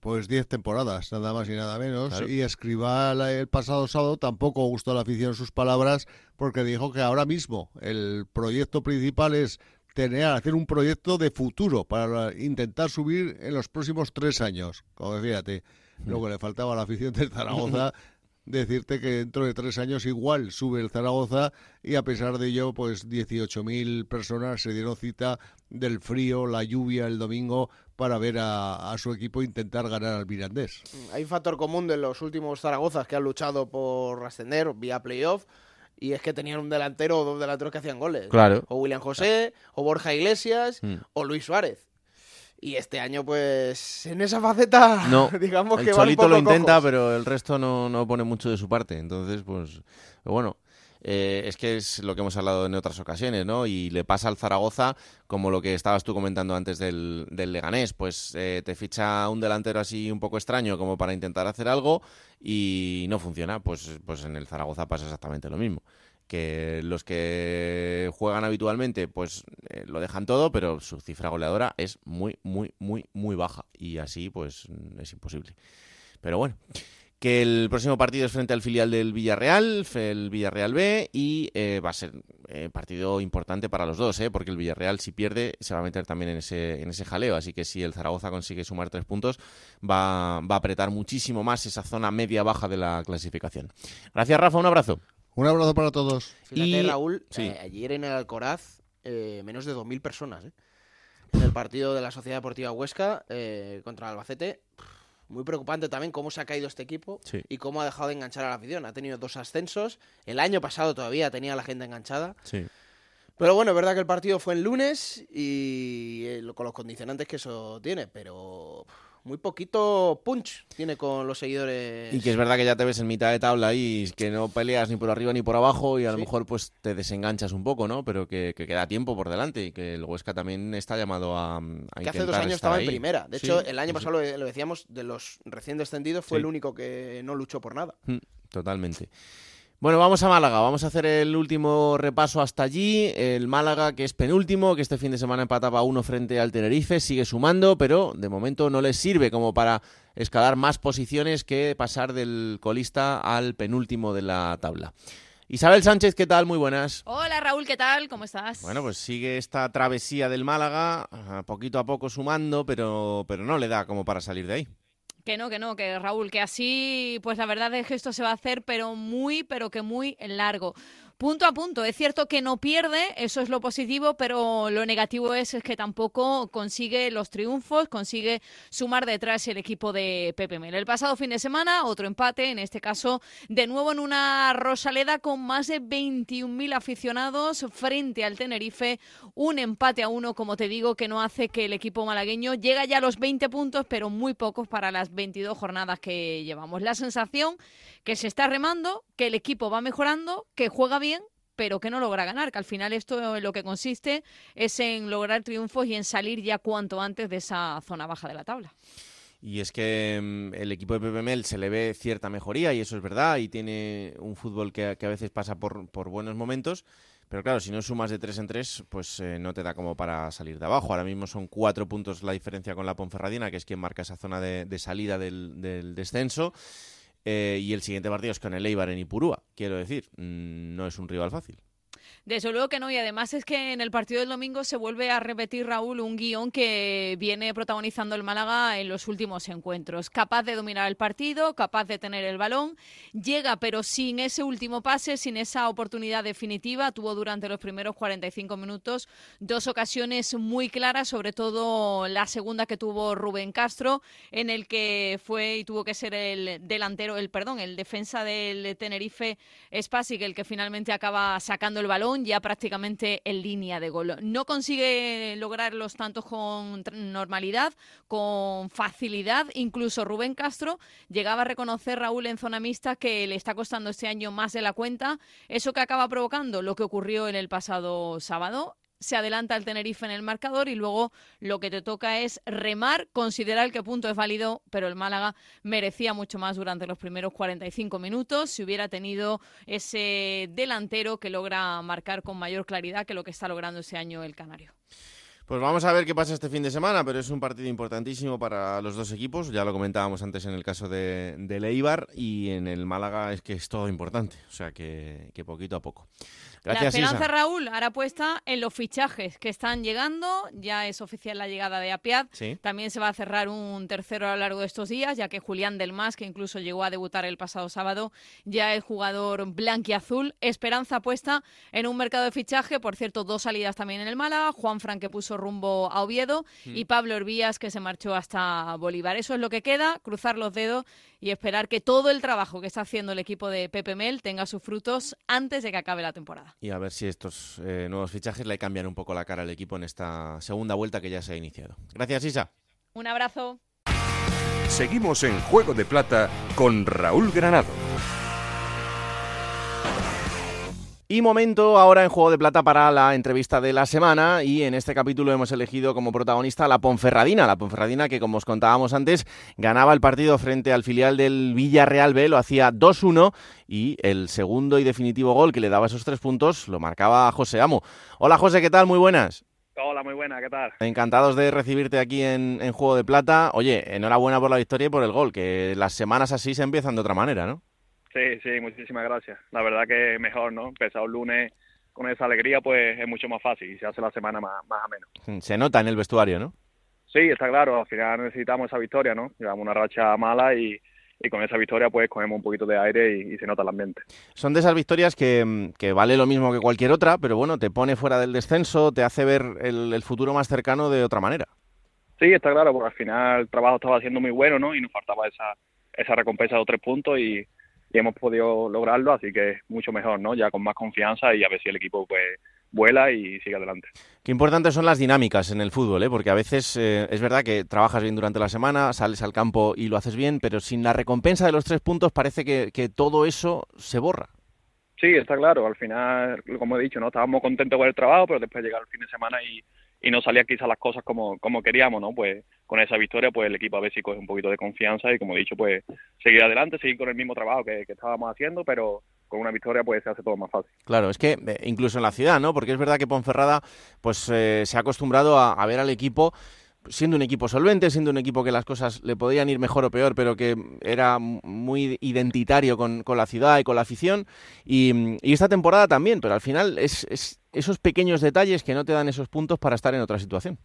Pues 10 temporadas, nada más y nada menos. Y Escribal el pasado sábado tampoco gustó a la afición sus palabras porque dijo que ahora mismo el proyecto principal es tener, hacer un proyecto de futuro para intentar subir en los próximos tres años. Como fíjate, lo que le faltaba a la afición del Zaragoza decirte que dentro de tres años igual sube el Zaragoza y a pesar de ello, pues 18.000 personas se dieron cita del frío, la lluvia el domingo para ver a, su equipo intentar ganar al Mirandés. Hay un factor común de los últimos Zaragozas que han luchado por ascender vía playoff y es que tenían un delantero o dos delanteros que hacían goles. Claro. O William José, o Borja Iglesias, mm. o Luis Suárez. Y este año, pues, en esa faceta, no, digamos que el Solito lo intenta, pero el resto no, no pone mucho de su parte. Entonces, pues, bueno, eh, es que es lo que hemos hablado en otras ocasiones, ¿no? Y le pasa al Zaragoza como lo que estabas tú comentando antes del, Leganés, pues eh, te ficha un delantero así un poco extraño como para intentar hacer algo y no funciona, pues, pues en el Zaragoza pasa exactamente lo mismo que los que juegan habitualmente pues eh, lo dejan todo, pero su cifra goleadora es muy, muy, muy, muy baja y así pues es imposible. Pero bueno, que el próximo partido es frente al filial del Villarreal, el Villarreal B, y eh, va a ser eh, partido importante para los dos, ¿eh? porque el Villarreal si pierde se va a meter también en ese, en ese jaleo, así que si el Zaragoza consigue sumar tres puntos va, va a apretar muchísimo más esa zona media-baja de la clasificación. Gracias Rafa, un abrazo. Un abrazo para todos. y Raúl, eh, ayer en el Alcoraz, eh, menos de 2.000 personas. ¿eh? En el partido de la Sociedad Deportiva Huesca contra Albacete. Muy preocupante también cómo se ha caído este equipo y cómo ha dejado de enganchar a la afición. Ha tenido dos ascensos. El año pasado todavía tenía la gente enganchada. Sí. Pero bueno, es verdad que el partido fue en lunes y con los condicionantes que eso tiene, pero muy poquito punch tiene con los seguidores. Y que es verdad que ya te ves en mitad de tabla y que no peleas ni por arriba ni por abajo y a lo mejor pues te desenganchas un poco, ¿no? Pero que, queda tiempo por delante y que el Huesca también está llamado a, a Que hace dos años estaba en primera. De hecho, el año pasado lo, decíamos, de los recién descendidos fue el único que no luchó por nada. Mm, totalmente. Bueno, vamos a Málaga, vamos a hacer el último repaso hasta allí. El Málaga, que es penúltimo, que este fin de semana empataba uno frente al Tenerife, sigue sumando, pero de momento no les sirve como para escalar más posiciones que pasar del colista al penúltimo de la tabla. Isabel Sánchez, ¿qué tal? Muy buenas. Hola Raúl, ¿qué tal? ¿Cómo estás? Bueno, pues sigue esta travesía del Málaga, poquito a poco sumando, pero, pero no le da como para salir de ahí. Que no, que no, que Raúl, que así, pues la verdad es que esto se va a hacer, pero muy, pero que muy largo punto a punto. Es cierto que no pierde, eso es lo positivo, pero lo negativo es, que tampoco consigue los triunfos, consigue sumar detrás el equipo de Pepe Mel. El pasado fin de semana, otro empate, en este caso, de nuevo en una Rosaleda con más de 21.000 aficionados frente al Tenerife. Un empate a uno, como te digo, que no hace que el equipo malagueño llegue ya a los 20 puntos, pero muy pocos para las 22 jornadas que llevamos. La sensación que se está remando, que el equipo va mejorando, que juega bien, pero que no logra ganar, que al final esto lo que consiste es en lograr triunfos y en salir ya cuanto antes de esa zona baja de la tabla. Y es que mm, el equipo de PPML se le ve cierta mejoría y eso es verdad y tiene un fútbol que, a veces pasa por, buenos momentos. Pero claro, si no sumas de tres en tres, pues eh, no te da como para salir de abajo. Ahora mismo son cuatro puntos la diferencia con la Ponferradina, que es quien marca esa zona de, salida del descenso. Eh, y el siguiente partido es con el Eibar en Ipurúa. Quiero decir, mm, no es un rival fácil. Desde luego que no, y además es que en el partido del domingo se vuelve a repetir, Raúl, un guion que viene protagonizando el Málaga en los últimos encuentros. Capaz de dominar el partido, capaz de tener el balón, llega pero sin ese último pase, sin esa oportunidad definitiva. Tuvo durante los primeros 45 minutos dos ocasiones muy claras, sobre todo la segunda que tuvo Rubén Castro, en el que fue y tuvo que ser el delantero, el perdón, el defensa del Tenerife Spasic, el que finalmente acaba sacando el balón ya prácticamente en línea de gol. No consigue lograr los tantos con normalidad, con facilidad. Incluso Rubén Castro llegaba a reconocer, Raúl, en zona mixta que le está costando este año más de la cuenta. Eso que acaba provocando lo que ocurrió en el pasado sábado se adelanta el Tenerife en el marcador y luego lo que te toca es remar, considerar que punto es válido, pero el Málaga merecía mucho más durante los primeros 45 minutos si hubiera tenido ese delantero que logra marcar con mayor claridad que lo que está logrando ese año el Canario. Pues vamos a ver qué pasa este fin de semana, pero es un partido importantísimo para los dos equipos. Ya lo comentábamos antes en el caso de, de Leibar y en el Málaga es que es todo importante, o sea que, que poquito a poco la esperanza, Raúl, ahora puesta en los fichajes que están llegando. Ya es oficial la llegada de Apiad. También se va a cerrar un tercero a lo largo de estos días, ya que Julián Delmas, que incluso llegó a debutar el pasado sábado, ya es jugador blanquiazul. Esperanza puesta en un mercado de fichaje. Por cierto, dos salidas también en el Málaga. Juan Fran, que puso rumbo a Oviedo. Mm. Y Pablo Herbías, que se marchó hasta Bolívar. Eso es lo que queda. Cruzar los dedos y esperar que todo el trabajo que está haciendo el equipo de Pepe Mel tenga sus frutos antes de que acabe la temporada. Y a ver si estos eh, nuevos fichajes le cambian un poco la cara al equipo en esta segunda vuelta que ya se ha iniciado. Gracias, Isa. Un abrazo. Seguimos en Juego de Plata con Raúl Granado. Y momento ahora en Juego de Plata para la entrevista de la semana y en este capítulo hemos elegido como protagonista a la Ponferradina, la Ponferradina que como os contábamos antes ganaba el partido frente al filial del Villarreal B, lo hacía 2-1 y el segundo y definitivo gol que le daba esos tres puntos lo marcaba José Amo. Hola José, ¿qué tal? Muy buenas. Hola, muy buena, ¿qué tal? Encantados de recibirte aquí en, en Juego de Plata. Oye, enhorabuena por la victoria y por el gol, que las semanas así se empiezan de otra manera, ¿no? Sí, sí, muchísimas gracias. La verdad que mejor, ¿no? Empezar un lunes con esa alegría, pues es mucho más fácil y se hace la semana más, más a menos. Mm, se nota en el vestuario, ¿no? Sí, está claro. Al final necesitamos esa victoria, ¿no? Llevamos una racha mala y, y con esa victoria pues cogemos un poquito de aire y, se nota el ambiente. Son de esas victorias que, mm, que, vale lo mismo que cualquier otra, pero bueno, te pone fuera del descenso, te hace ver el, el futuro más cercano de otra manera. Sí, está claro, porque al final el trabajo estaba haciendo muy bueno, ¿no? Y nos faltaba esa, esa recompensa de los tres puntos y, y hemos podido lograrlo, así que es mucho mejor, ¿no? Ya con más confianza y a ver si el equipo pues vuela y sigue adelante. Qué importantes son las dinámicas en el fútbol, ¿eh? porque a veces eh, es verdad que trabajas bien durante la semana, sales al campo y lo haces bien, pero sin la recompensa de los tres puntos parece que, que todo eso se borra. Sí, está claro. Al final, como he dicho, no estábamos contentos con el trabajo, pero después llega el fin de semana y, y no salían quizás las cosas como, como queríamos, ¿no? Pues con esa victoria, pues el equipo a ver si coge un poquito de confianza y como he dicho, pues seguir adelante, seguir con el mismo trabajo que, estábamos haciendo, pero con una victoria pues se hace todo más fácil. Claro, es que eh, incluso en la ciudad, ¿no? Porque es verdad que Ponferrada pues eh, se ha acostumbrado a, ver al equipo siendo un equipo solvente, siendo un equipo que las cosas le podían ir mejor o peor, pero que era muy identitario con, con la ciudad y con la afición. Y, y, esta temporada también, pero al final es, es esos pequeños detalles que no te dan esos puntos para estar en otra situación.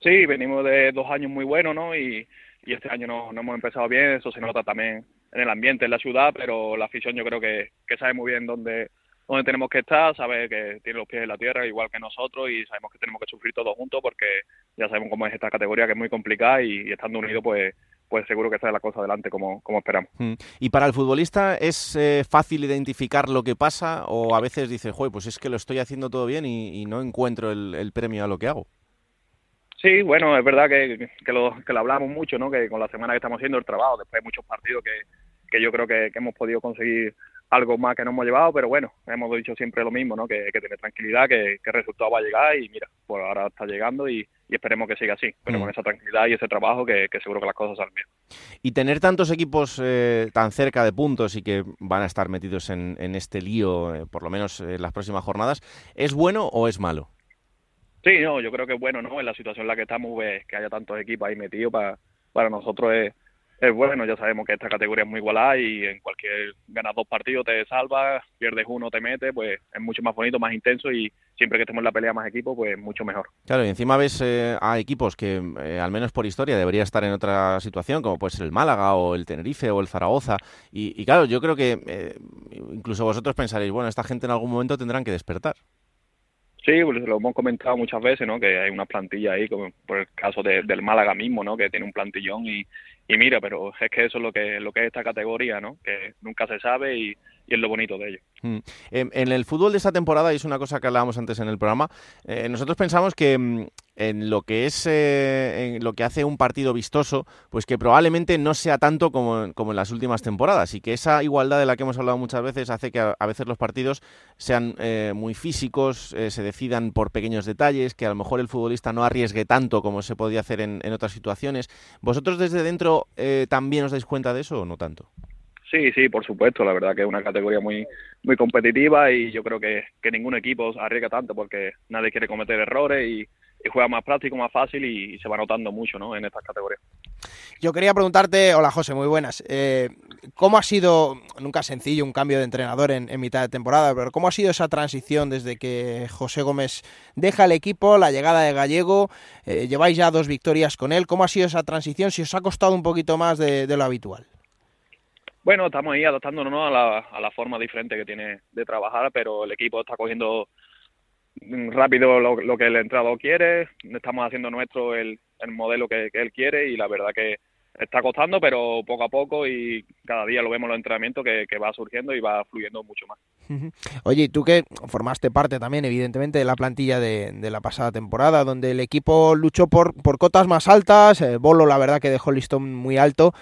Sí, venimos de dos años muy buenos, ¿no? Y, y este año no, no, hemos empezado bien, eso se nota también en el ambiente, en la ciudad, pero la afición yo creo que, que sabe muy bien dónde, dónde tenemos que estar, sabe que tiene los pies en la tierra igual que nosotros y sabemos que tenemos que sufrir todos juntos porque ya sabemos cómo es esta categoría que es muy complicada y, estando unidos pues pues seguro que sale la cosa adelante como, como esperamos. Mm. ¿Y para el futbolista es eh, fácil identificar lo que pasa o a veces dice, joder, pues es que lo estoy haciendo todo bien y, no encuentro el, premio a lo que hago? Sí, bueno, es verdad que, que, lo, que lo hablamos mucho, ¿no? Que con la semana que estamos haciendo el trabajo, después hay muchos partidos que, que yo creo que, hemos podido conseguir algo más que no hemos llevado, pero bueno, hemos dicho siempre lo mismo, ¿no? Que, que tener tranquilidad, que, que, el resultado va a llegar y mira, pues ahora está llegando y, esperemos que siga así, pero mm. con esa tranquilidad y ese trabajo que, seguro que las cosas salen bien. Y tener tantos equipos eh, tan cerca de puntos y que van a estar metidos en, en este lío, eh, por lo menos en las próximas jornadas, ¿es bueno o es malo? Sí, no, yo creo que es bueno, ¿no? En la situación en la que estamos, pues, que haya tantos equipos ahí metidos para, para nosotros es es bueno, ya sabemos que esta categoría es muy igualada y en cualquier ganas dos partidos te salvas, pierdes uno, te metes, pues es mucho más bonito, más intenso y siempre que estemos en la pelea más equipo, pues mucho mejor. Claro, y encima ves eh, a equipos que, eh, al menos por historia, debería estar en otra situación, como puede ser el Málaga o el Tenerife o el Zaragoza. Y, claro, yo creo que eh, incluso vosotros pensaréis, bueno, esta gente en algún momento tendrán que despertar. Sí, pues lo hemos comentado muchas veces, ¿no? Que hay una plantilla ahí, como por el caso del Málaga mismo, ¿no? Que tiene un plantillón y, y mira, pero es que eso es lo que, lo que es esta categoría, ¿no? Que nunca se sabe y, y es lo bonito de ello. Mm. En, el fútbol de esta temporada, y es una cosa que hablábamos antes en el programa, eh, nosotros pensamos que mm, en lo que es eh, en lo que hace un partido vistoso, pues que probablemente no sea tanto como, como, en las últimas temporadas y que esa igualdad de la que hemos hablado muchas veces hace que a, veces los partidos sean eh, muy físicos, se decidan por pequeños detalles, que a lo mejor el futbolista no arriesgue tanto como se podía hacer en, en otras situaciones. ¿Vosotros desde dentro también os dais cuenta de eso o no tanto? Sí, sí, por supuesto. La verdad que es una categoría muy muy competitiva y yo creo que, que ningún equipo arriesga tanto porque nadie quiere cometer errores y, juega más práctico, más fácil y, se va notando mucho ¿no? en estas categorías. Yo quería preguntarte, hola José, muy buenas. Eh, ¿Cómo ha sido, nunca sencillo, un cambio de entrenador en, mitad de temporada, pero cómo ha sido esa transición desde que José Gómez deja el equipo, la llegada de Gallego, eh, lleváis ya dos victorias con él, ¿cómo ha sido esa transición? Si os ha costado un poquito más de lo habitual. Bueno, estamos ahí adaptándonos a la, a la forma diferente que tiene de trabajar, pero el equipo está cogiendo rápido lo, lo que el entrenador quiere, estamos haciendo nuestro el, el modelo que, él quiere y la verdad que está costando, pero poco a poco y cada día lo vemos en los entrenamientos que, va surgiendo y va fluyendo mucho más. Oye, y tú que formaste parte también, evidentemente, de la plantilla de, de la pasada temporada, donde el equipo luchó por, por cotas más altas, el Bolo la verdad que dejó el listón muy alto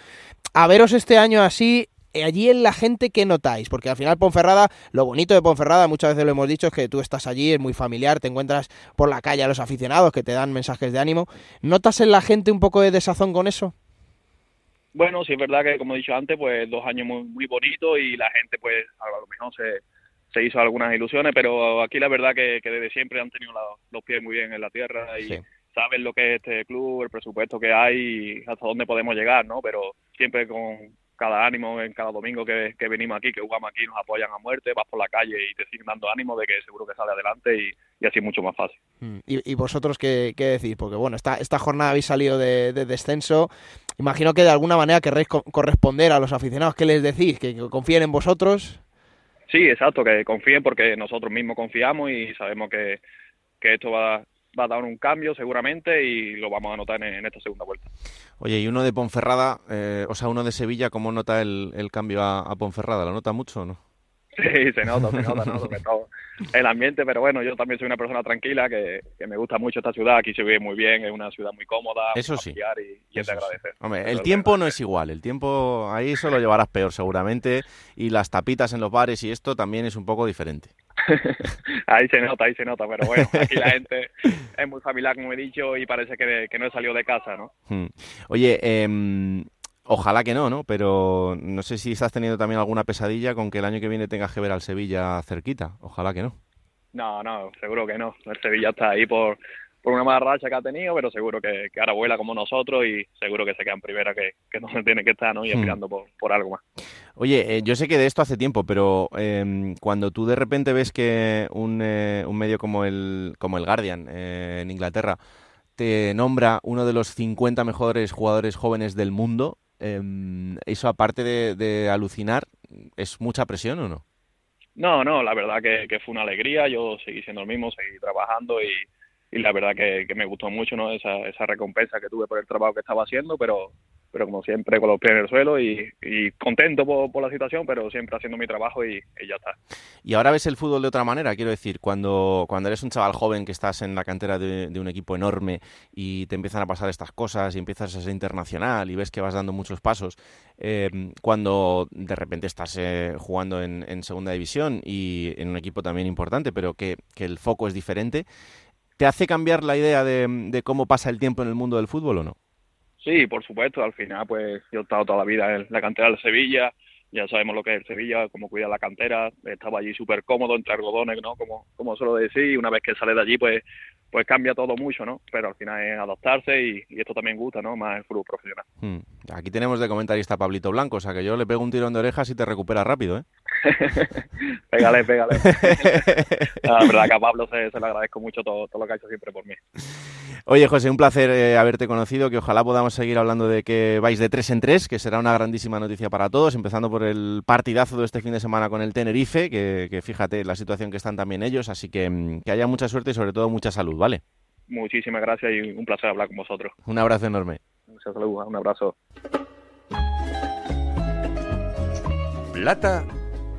a veros este año así, eh, allí en la gente que notáis, porque al final Ponferrada, lo bonito de Ponferrada, muchas veces lo hemos dicho, es que tú estás allí, es muy familiar, te encuentras por la calle a los aficionados que te dan mensajes de ánimo. ¿Notas en la gente un poco de desazón con eso? Bueno, sí es verdad que como he dicho antes, pues dos años muy, muy bonitos y la gente pues a lo mejor se, se hizo algunas ilusiones, pero aquí la verdad que, que desde siempre han tenido los pies muy bien en la tierra y saben lo que es este club, el presupuesto que hay y hasta dónde podemos llegar, ¿no? Pero siempre con cada ánimo en cada domingo que, venimos aquí, que jugamos aquí, nos apoyan a muerte, vas por la calle y te siguen dando ánimo de que seguro que sale adelante y, así mucho más fácil. Mm. ¿Y, vosotros qué, qué, decís? Porque bueno, esta, esta jornada habéis salido de, descenso, imagino que de alguna manera querréis corresponder a los aficionados, ¿qué les decís? ¿Que, confíen en vosotros? Sí, exacto, que confíen porque nosotros mismos confiamos y sabemos que, que esto va va a dar un cambio seguramente y lo vamos a notar en, esta segunda vuelta. Oye, y uno de Ponferrada, eh, o sea, uno de Sevilla, ¿cómo nota el, el cambio a, a Ponferrada? ¿Lo nota mucho o no? Sí, se nota, se nota, ¿no? todo el ambiente, pero bueno, yo también soy una persona tranquila que, me gusta mucho esta ciudad, aquí se vive muy bien, es una ciudad muy cómoda, eso sí, y, es de agradecer. Hombre, el tiempo no es igual, el tiempo ahí se lo llevarás peor seguramente y las tapitas en los bares y esto también es un poco diferente. ahí se nota, ahí se nota, pero bueno, aquí la gente es muy familiar, como he dicho, y parece que, que no he salido de casa, ¿no? Hmm. Oye, eh, Ojalá que no, ¿no? Pero no sé si estás teniendo también alguna pesadilla con que el año que viene tengas que ver al Sevilla cerquita. Ojalá que no. No, no, seguro que no. El Sevilla está ahí por, por una mala racha que ha tenido, pero seguro que, ahora vuela como nosotros y seguro que se queda en primera, que, que no se tiene que estar, ¿no? Y hmm. aspirando por, por, algo más. Oye, eh, yo sé que de esto hace tiempo, pero eh, cuando tú de repente ves que un, eh, un medio como el, como el Guardian eh, en Inglaterra te nombra uno de los 50 mejores jugadores jóvenes del mundo, Em, eso aparte de, alucinar, ¿es mucha presión o no? No, no, la verdad que, fue una alegría, yo seguí siendo el mismo, seguí trabajando y, la verdad que, me gustó mucho ¿no? esa, esa recompensa que tuve por el trabajo que estaba haciendo, pero pero como siempre con los pies en el suelo y, contento por, la situación, pero siempre haciendo mi trabajo y, ya está. Y ahora ves el fútbol de otra manera, quiero decir, cuando, cuando eres un chaval joven que estás en la cantera de, un equipo enorme y te empiezan a pasar estas cosas y empiezas a ser internacional y ves que vas dando muchos pasos, eh, cuando de repente estás eh, jugando en, segunda división y en un equipo también importante, pero que, el foco es diferente, ¿te hace cambiar la idea de cómo pasa el tiempo en el mundo del fútbol o no? Sí, por supuesto. Al final, pues yo he estado toda la vida en la cantera de Sevilla. Ya sabemos lo que es el Sevilla, cómo cuida la cantera. Estaba allí súper cómodo entre algodones, ¿no? Como, como suelo decir. Y una vez que sales de allí, pues pues cambia todo mucho, ¿no? Pero al final es adaptarse y, y esto también gusta, ¿no? Más el fútbol profesional. Hmm. Aquí tenemos de comentarista a Pablito Blanco, o sea que yo le pego un tirón de orejas y te recupera rápido, ¿eh? pégale, pégale. la verdad que a Pablo se, se le agradezco mucho todo, todo lo que ha hecho siempre por mí. Oye, José, un placer eh, haberte conocido, que ojalá podamos seguir hablando de que vais de tres en tres, que será una grandísima noticia para todos, empezando por el partidazo de este fin de semana con el Tenerife, que, que fíjate la situación que están también ellos, así que mm, que haya mucha suerte y sobre todo mucha salud, ¿vale? Muchísimas gracias y un placer hablar con vosotros. Un abrazo enorme. Muchas saludos, un abrazo. Plata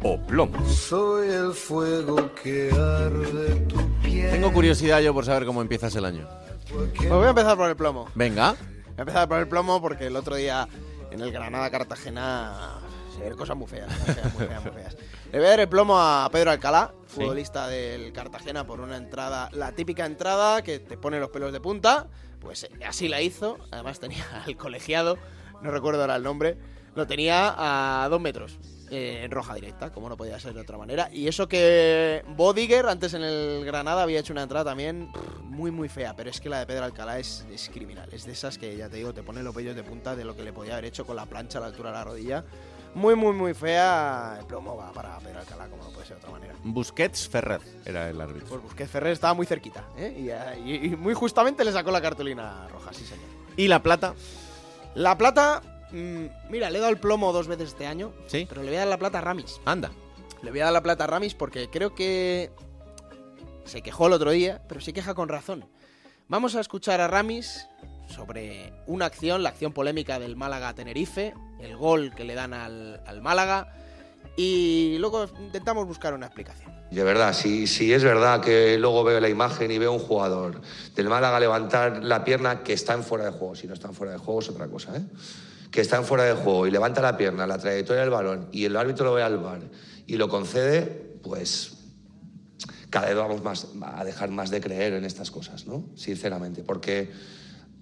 o plomo. Soy el fuego que arde tu piel. Tengo curiosidad yo por saber cómo empiezas el año. Pues voy a empezar por el plomo. Venga. Voy a empezar por el plomo porque el otro día en el Granada Cartagena se ven cosas muy feas, muy feas, muy feas, muy feas. Le voy a dar el plomo a Pedro Alcalá, Sí. futbolista del Cartagena, por una entrada, la típica entrada que te pone los pelos de punta. Pues eh, así la hizo. Además tenía al colegiado, no recuerdo ahora el nombre, lo tenía a dos metros. eh, en roja directa, como no podía ser de otra manera. Y eso que Bodiger, antes en el Granada, había hecho una entrada también pff, muy, muy fea. Pero es que la de Pedro Alcalá es, es criminal. Es de esas que, ya te digo, te pone los vellos de punta de lo que le podía haber hecho con la plancha a la altura de la rodilla. Muy, muy, muy fea. El plomo va para Pedro Alcalá, como no puede ser de otra manera. Busquets Ferrer era el árbitro. Pues Busquets Ferrer estaba muy cerquita, ¿eh? y, y- y muy justamente le sacó la cartulina roja, sí señor. ¿Y la plata? La plata, mm, mira, le he dado el plomo dos veces este año, Sí. pero le voy a dar la plata a Ramis. Anda. Le voy a dar la plata a Ramis porque creo que se quejó el otro día, pero se queja con razón. Vamos a escuchar a Ramis sobre una acción, la acción polémica del Málaga a Tenerife, el gol que le dan al, al Málaga, y luego intentamos buscar una explicación. De verdad, si, si es verdad que luego veo la imagen y veo un jugador del Málaga levantar la pierna que está en fuera de juego, si no está en fuera de juego es otra cosa, ¿eh? que está en fuera de juego y levanta la pierna, la trayectoria del balón y el árbitro lo ve al bar y lo concede, pues cada vez vamos más a dejar más de creer en estas cosas, ¿no? Sinceramente, porque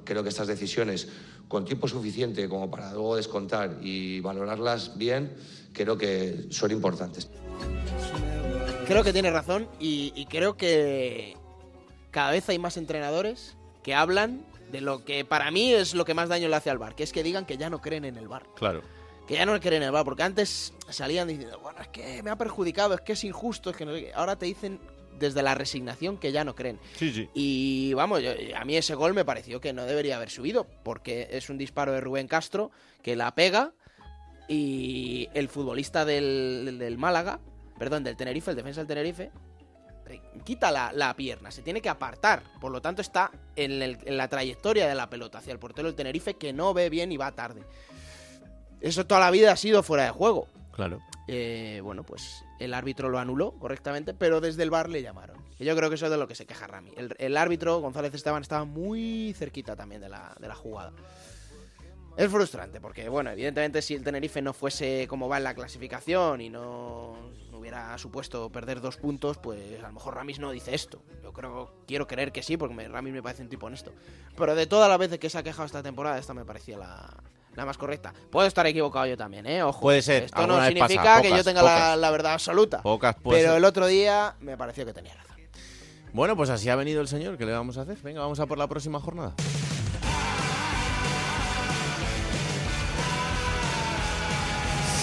creo que estas decisiones con tiempo suficiente como para luego descontar y valorarlas bien, creo que son importantes. Creo que tiene razón y, y creo que cada vez hay más entrenadores que hablan de lo que para mí es lo que más daño le hace al bar, que es que digan que ya no creen en el bar. Claro. Que ya no creen en el bar, porque antes salían diciendo, bueno, es que me ha perjudicado, es que es injusto, es que no sé qué". Ahora te dicen desde la resignación que ya no creen. Sí, sí. Y vamos, yo- a mí ese gol me pareció que no debería haber subido, porque es un disparo de Rubén Castro que la pega y el futbolista del, del Málaga, perdón, del Tenerife, el defensa del Tenerife, quita la, la pierna, se tiene que apartar, por lo tanto está en, el- en la trayectoria de la pelota hacia el portero del Tenerife que no ve bien y va tarde. Eso toda la vida ha sido fuera de juego. Claro. Eh, bueno, pues el árbitro lo anuló correctamente, pero desde el bar le llamaron. Y yo creo que eso es de lo que se queja Rami. El, árbitro, González Esteban, estaba muy cerquita también de la, de la jugada. Es frustrante, porque, bueno, evidentemente si el Tenerife no fuese como va en la clasificación y no, no hubiera supuesto perder dos puntos, pues a lo mejor Ramis no dice esto. Yo creo, quiero creer que sí, porque me- Ramis me parece un tipo honesto. Pero de todas las veces que se ha quejado esta temporada, esta me parecía la, la más correcta. Puedo estar equivocado yo también, ¿eh? Ojo. Puede ser, Esto no pasa, significa que yo tenga la, la verdad absoluta. Pocas puede Pero el otro día me pareció que tenía razón. Bueno, pues así ha venido el señor. ¿Qué le vamos a hacer? Venga, vamos a por la próxima jornada.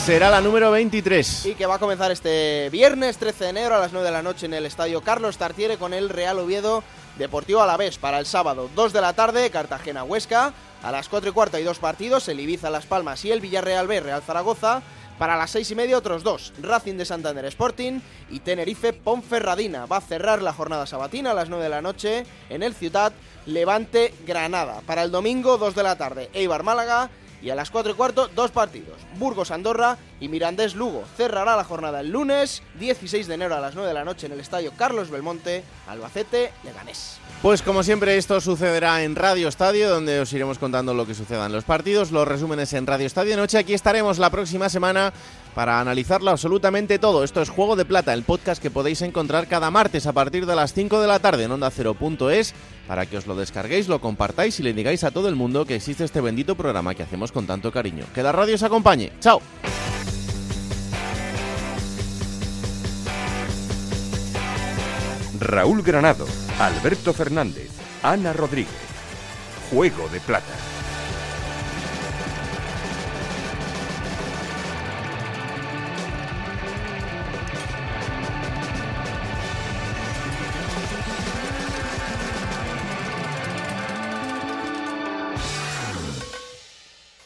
Será la número 23. Y que va a comenzar este viernes 13 de enero a las 9 de la noche en el estadio Carlos Tartiere con el Real Oviedo Deportivo Alavés para el sábado 2 de la tarde Cartagena Huesca a las 4 y cuarto hay dos partidos el Ibiza Las Palmas y el Villarreal B Real Zaragoza. Para las 6 y media otros dos Racing de Santander Sporting y Tenerife Ponferradina. Va a cerrar la jornada sabatina a las 9 de la noche en el Ciudad Levante Granada. Para el domingo 2 de la tarde Eibar Málaga y a las 4 y cuarto, dos partidos. Burgos Andorra y Mirandés Lugo. Cerrará la jornada el lunes, 16 de enero a las 9 de la noche en el estadio Carlos Belmonte, Albacete, Leganés. Pues como siempre esto sucederá en Radio Estadio, donde os iremos contando lo que suceda en los partidos, los resúmenes en Radio Estadio Noche. Aquí estaremos la próxima semana para analizarlo absolutamente todo. Esto es Juego de Plata, el podcast que podéis encontrar cada martes a partir de las 5 de la tarde en onda Cero.es para que os lo descarguéis, lo compartáis y le digáis a todo el mundo que existe este bendito programa que hacemos con tanto cariño. Que la radio os acompañe. ¡Chao! Raúl Granado, Alberto Fernández, Ana Rodríguez. Juego de Plata.